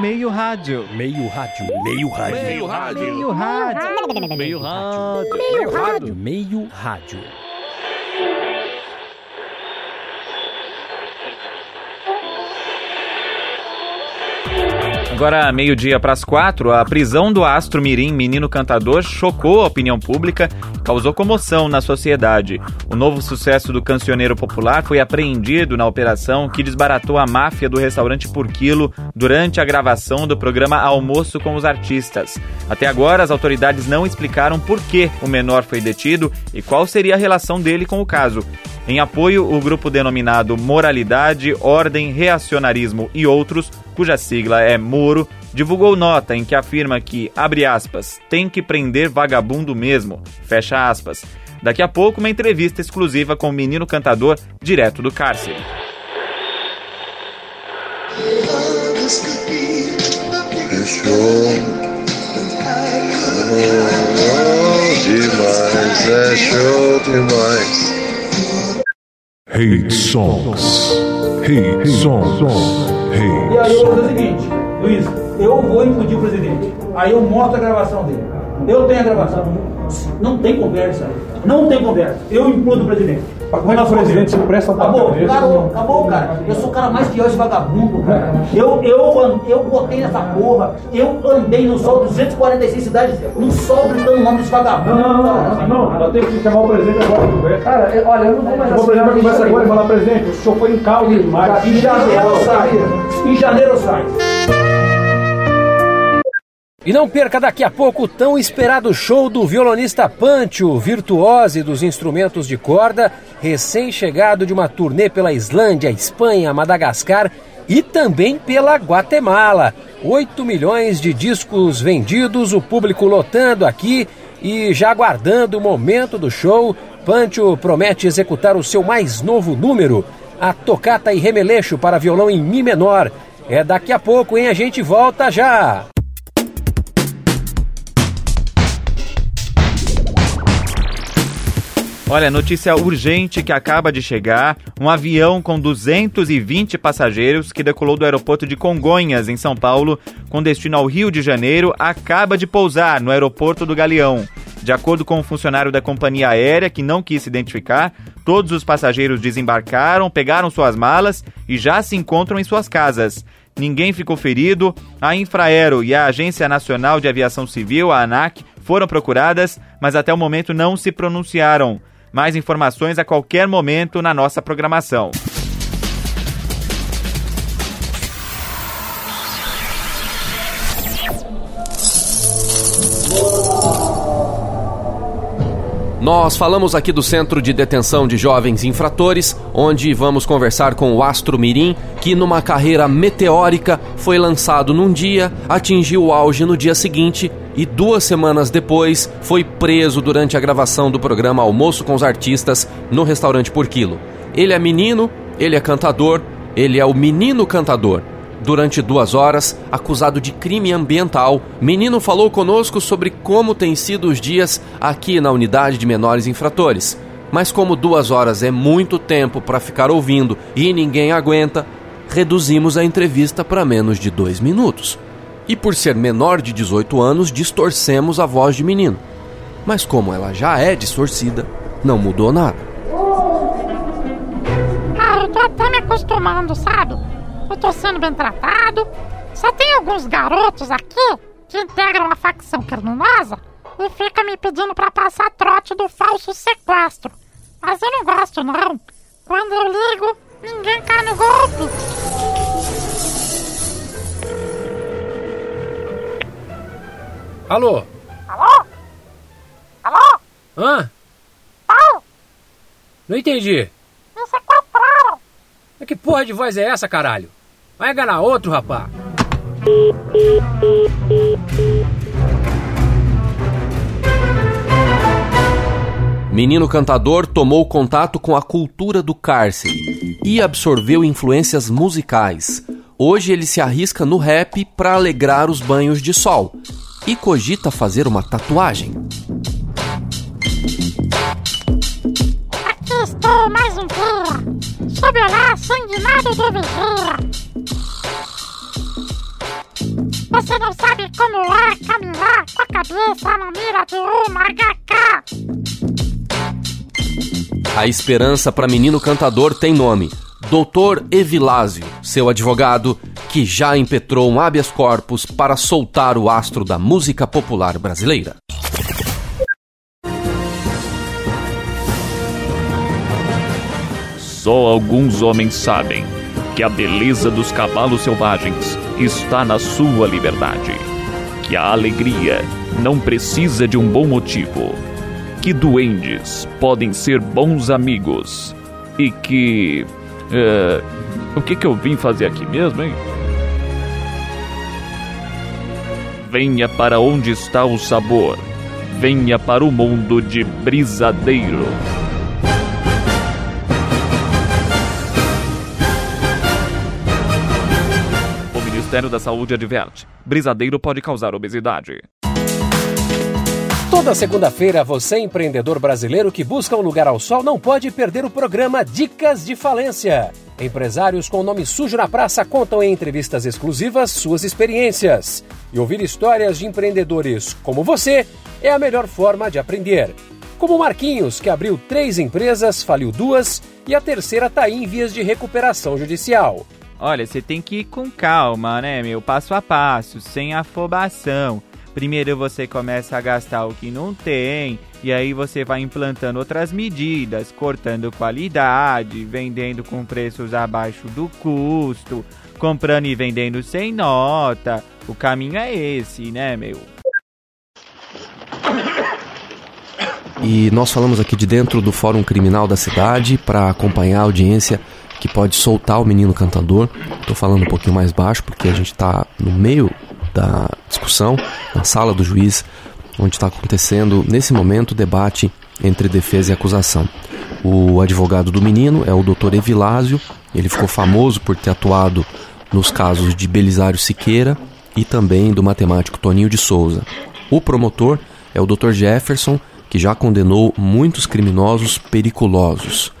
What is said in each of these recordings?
Meio rádio. Meio rádio. Meio rádio. Meio rádio. Meio rádio. Meio rádio. Meio rádio. Meio rádio. Agora, meio-dia para as quatro, a prisão do astro Mirim, menino cantador, chocou a opinião pública causou comoção na sociedade. O novo sucesso do cancioneiro popular foi apreendido na operação que desbaratou a máfia do restaurante por quilo durante a gravação do programa Almoço com os Artistas. Até agora, as autoridades não explicaram por que o menor foi detido e qual seria a relação dele com o caso. Em apoio, o grupo denominado Moralidade, Ordem, Reacionarismo e Outros, cuja sigla é Moro, divulgou nota em que afirma que, abre aspas, tem que prender vagabundo mesmo, fecha aspas. Daqui a pouco, uma entrevista exclusiva com o menino cantador direto do cárcere. É show demais. Hate songs. Hate songs. E aí eu vou fazer o seguinte, Luiz, eu vou impedir o presidente. Aí eu mostro a gravação dele. Eu tenho a gravação. Não tem conversa. Não tem conversa. Eu implodo o presidente. Como é que o presidente se presta pra Acabou, cabeça? acabou, acabou, cara. Eu sou o cara mais pior esse vagabundo, cara. Eu, eu, an- eu botei nessa porra, eu andei no sol 246 cidades, no sol gritando o nome desse vagabundo. Não, não, não, não, nós temos que chamar o presidente agora pra conversa. Cara, eu- olha, eu não vou mais Chamar o presidente pra conversa agora e falar, presidente, o senhor foi em calma demais. Em janeiro eu saio. Em janeiro eu saio. E não perca daqui a pouco o tão esperado show do violonista Pancho, virtuose dos instrumentos de corda, recém-chegado de uma turnê pela Islândia, Espanha, Madagascar e também pela Guatemala. 8 milhões de discos vendidos, o público lotando aqui e já aguardando o momento do show. Pancho promete executar o seu mais novo número, a tocata e remeleixo para violão em Mi menor. É daqui a pouco, hein? A gente volta já! Olha, notícia urgente que acaba de chegar: um avião com 220 passageiros que decolou do aeroporto de Congonhas, em São Paulo, com destino ao Rio de Janeiro, acaba de pousar no aeroporto do Galeão. De acordo com um funcionário da companhia aérea que não quis se identificar, todos os passageiros desembarcaram, pegaram suas malas e já se encontram em suas casas. Ninguém ficou ferido. A Infraero e a Agência Nacional de Aviação Civil, a ANAC, foram procuradas, mas até o momento não se pronunciaram. Mais informações a qualquer momento na nossa programação. Nós falamos aqui do Centro de Detenção de Jovens Infratores, onde vamos conversar com o Astro Mirim, que numa carreira meteórica foi lançado num dia, atingiu o auge no dia seguinte e duas semanas depois foi preso durante a gravação do programa Almoço com os Artistas no restaurante Por Quilo. Ele é menino, ele é cantador, ele é o menino cantador. Durante duas horas, acusado de crime ambiental, Menino falou conosco sobre como têm sido os dias aqui na unidade de menores infratores. Mas como duas horas é muito tempo para ficar ouvindo e ninguém aguenta, reduzimos a entrevista para menos de dois minutos. E por ser menor de 18 anos, distorcemos a voz de menino. Mas como ela já é distorcida, não mudou nada. Ah, eu tô até me acostumando, sabe? Tô sendo bem tratado. Só tem alguns garotos aqui que integram a facção criminosa e fica me pedindo pra passar trote do falso sequestro. Mas eu não gosto, não. Quando eu ligo, ninguém cai no golpe. Alô? Alô? Alô? Hã? Paulo? Não entendi. Me sequestraram. Mas que porra de voz é essa, caralho? Vai enganar outro, rapá. Menino cantador tomou contato com a cultura do cárcere e absorveu influências musicais. Hoje ele se arrisca no rap para alegrar os banhos de sol. e cogita fazer uma tatuagem. Aqui estou mais um dia, sob o olhar sanguinário do vigia. Você não sabe como é caminhar com a cabeça na mira de uma HK. A esperança para menino cantador tem nome: Doutor Evilásio, seu advogado, que já impetrou um habeas corpus para soltar o astro da música popular brasileira. Só alguns homens sabem que a beleza dos cavalos selvagens está na sua liberdade. Que a alegria não precisa de um bom motivo. Que duendes podem ser bons amigos. E que. é, o que, que eu vim fazer aqui mesmo, hein? Venha para onde está o sabor. Venha para o mundo de brisadeiro. Ministério da Saúde adverte: brisadeiro pode causar obesidade. Toda segunda-feira, você, empreendedor brasileiro que busca um lugar ao sol, não pode perder o programa Dicas de Falência. Empresários com nome sujo na praça contam em entrevistas exclusivas suas experiências. E ouvir histórias de empreendedores como você é a melhor forma de aprender. Como Marquinhos, que abriu três empresas, faliu duas e a terceira está em vias de recuperação judicial. Olha, você tem que ir com calma, né, meu? Passo a passo, sem afobação. Primeiro você começa a gastar o que não tem, e aí você vai implantando outras medidas, cortando qualidade, vendendo com preços abaixo do custo, comprando e vendendo sem nota. O caminho é esse, né, meu? E nós falamos aqui de dentro do Fórum Criminal da cidade para acompanhar a audiência que pode soltar o menino cantador. Estou falando um pouquinho mais baixo porque a gente está no meio da discussão, na sala do juiz, onde está acontecendo nesse momento o debate entre defesa e acusação. O advogado do menino é o Dr. Evilásio, ele ficou famoso por ter atuado nos casos de Belisário Siqueira e também do matemático Toninho de Souza. O promotor é o Dr. Jefferson, que já condenou muitos criminosos periculosos.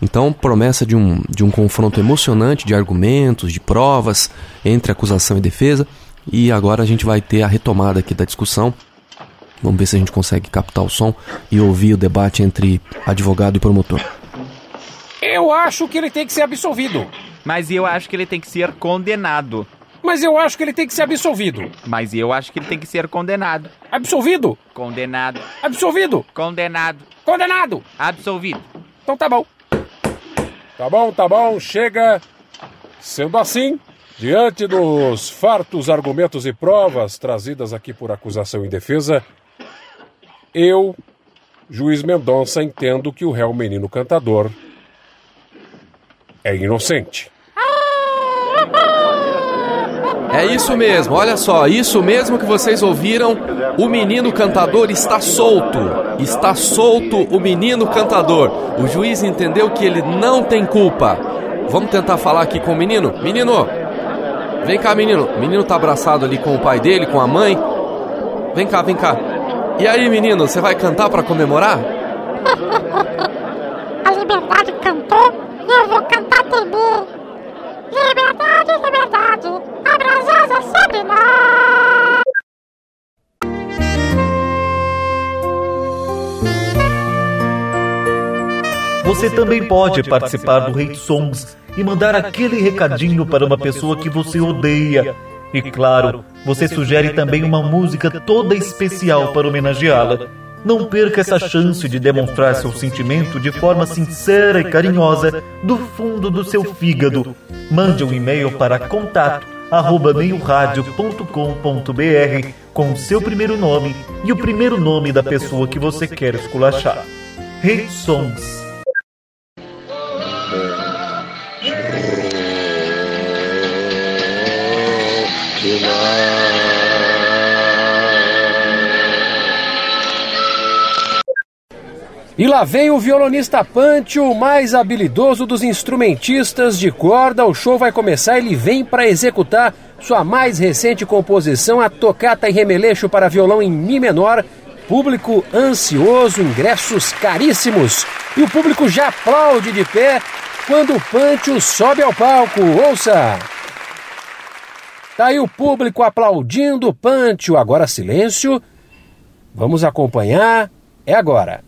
Então, promessa de um, de um confronto emocionante de argumentos, de provas entre acusação e defesa. E agora a gente vai ter a retomada aqui da discussão. Vamos ver se a gente consegue captar o som e ouvir o debate entre advogado e promotor. Eu acho que ele tem que ser absolvido. Mas eu acho que ele tem que ser condenado. Mas eu acho que ele tem que ser absolvido. Mas eu acho que ele tem que ser condenado. Absolvido? Condenado. Absolvido? Condenado. Condenado? Absolvido. Então tá bom. Tá bom, tá bom, chega. Sendo assim, diante dos fartos argumentos e provas trazidas aqui por acusação e defesa, eu, juiz Mendonça, entendo que o réu menino cantador é inocente. É isso mesmo, olha só, isso mesmo que vocês ouviram. O menino cantador está solto. Está solto o menino cantador. O juiz entendeu que ele não tem culpa. Vamos tentar falar aqui com o menino? Menino, vem cá, menino. O menino tá abraçado ali com o pai dele, com a mãe. Vem cá, vem cá. E aí, menino, você vai cantar para comemorar? A liberdade cantou eu vou cantar também. Liberdade, liberdade, abra as asas sobre nós. Você também pode participar do Hate Songs e mandar aquele recadinho para uma pessoa que você odeia. E claro, você sugere também uma música toda especial para homenageá-la. Não perca essa chance de demonstrar seu sentimento de forma sincera e carinhosa do fundo do seu fígado. Mande um e-mail para contato arroba meioradio.com.br com seu primeiro nome e o primeiro nome da pessoa que você quer esculachar. Hate Songs. E lá vem o violonista Punch, o mais habilidoso dos instrumentistas de corda. O show vai começar, ele vem para executar sua mais recente composição, a Tocata e Remeleixo para violão em Mi menor. Público ansioso, ingressos caríssimos. E o público já aplaude de pé quando o Pancho sobe ao palco. Ouça! Tá aí o público aplaudindo o Pancho. Agora silêncio. Vamos acompanhar. É agora.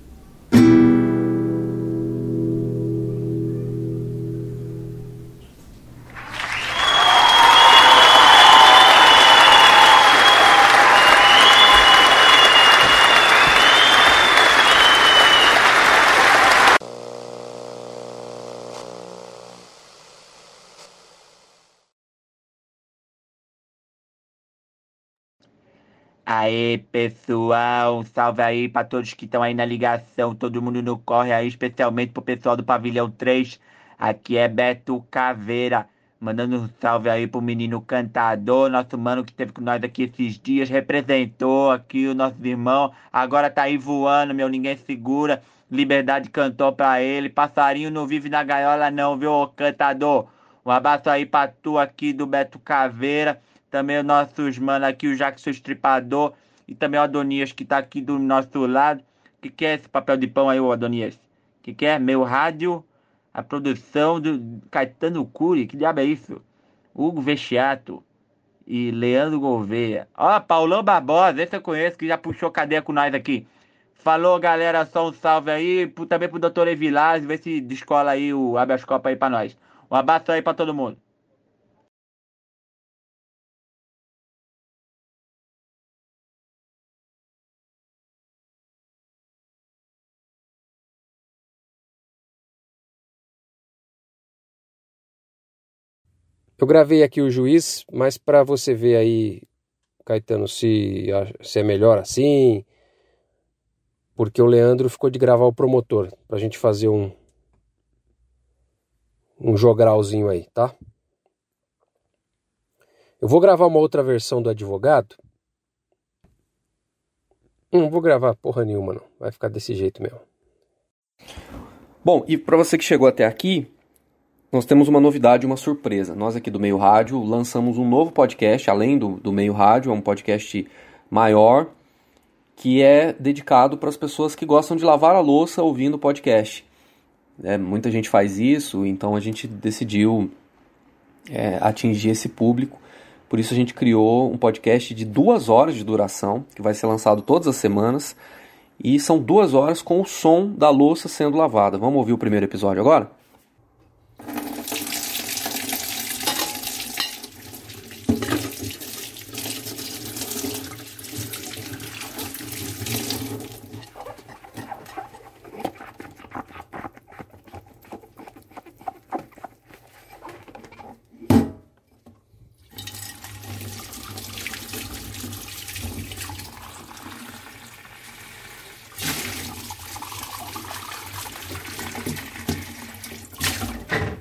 Aê, pessoal, salve aí pra todos que estão aí na ligação, todo mundo no corre aí, especialmente pro pessoal do Pavilhão 3. Aqui é Beto Caveira, mandando um salve aí pro menino cantador, nosso mano que esteve com nós aqui esses dias, representou aqui o nosso irmão, agora tá aí voando, meu, ninguém segura. Liberdade cantou pra ele, passarinho não vive na gaiola não, viu, cantador? Um abraço aí pra tu aqui do Beto Caveira. Também os nossos mano aqui, o Jackson Estripador. E também o Adonias que tá aqui do nosso lado. O que, que é esse papel de pão aí, ô Adonias? O que, que é? Meu rádio, a produção do Caetano Cury. Que diabo é isso? Hugo Vestiato e Leandro Gouveia. Ó, Paulão Barbosa, esse eu conheço, que já puxou cadeia com nós aqui. Falou, galera, só um salve aí. Pro- Também pro doutor Evilás, vê se descola aí o habeas corpus aí pra nós. Um abraço aí pra todo mundo. Eu gravei aqui o juiz, mas para você ver aí, Caetano, se, se é melhor assim, porque o Leandro ficou de gravar o promotor, pra gente fazer um um jogralzinho aí, tá? Eu vou gravar uma outra versão do advogado. Não vou gravar porra nenhuma, não. Vai ficar desse jeito mesmo. Bom, e para você que chegou até aqui, nós temos uma novidade, uma surpresa. Nós aqui do Meio Rádio lançamos um novo podcast, além do, do Meio Rádio, é um podcast maior, que é dedicado para as pessoas que gostam de lavar a louça ouvindo podcast. É, muita gente faz isso, então a gente decidiu é, atingir esse público. Por isso a gente criou um podcast de duas horas de duração, que vai ser lançado todas as semanas. E são duas horas com o som da louça sendo lavada. Vamos ouvir o primeiro episódio agora? you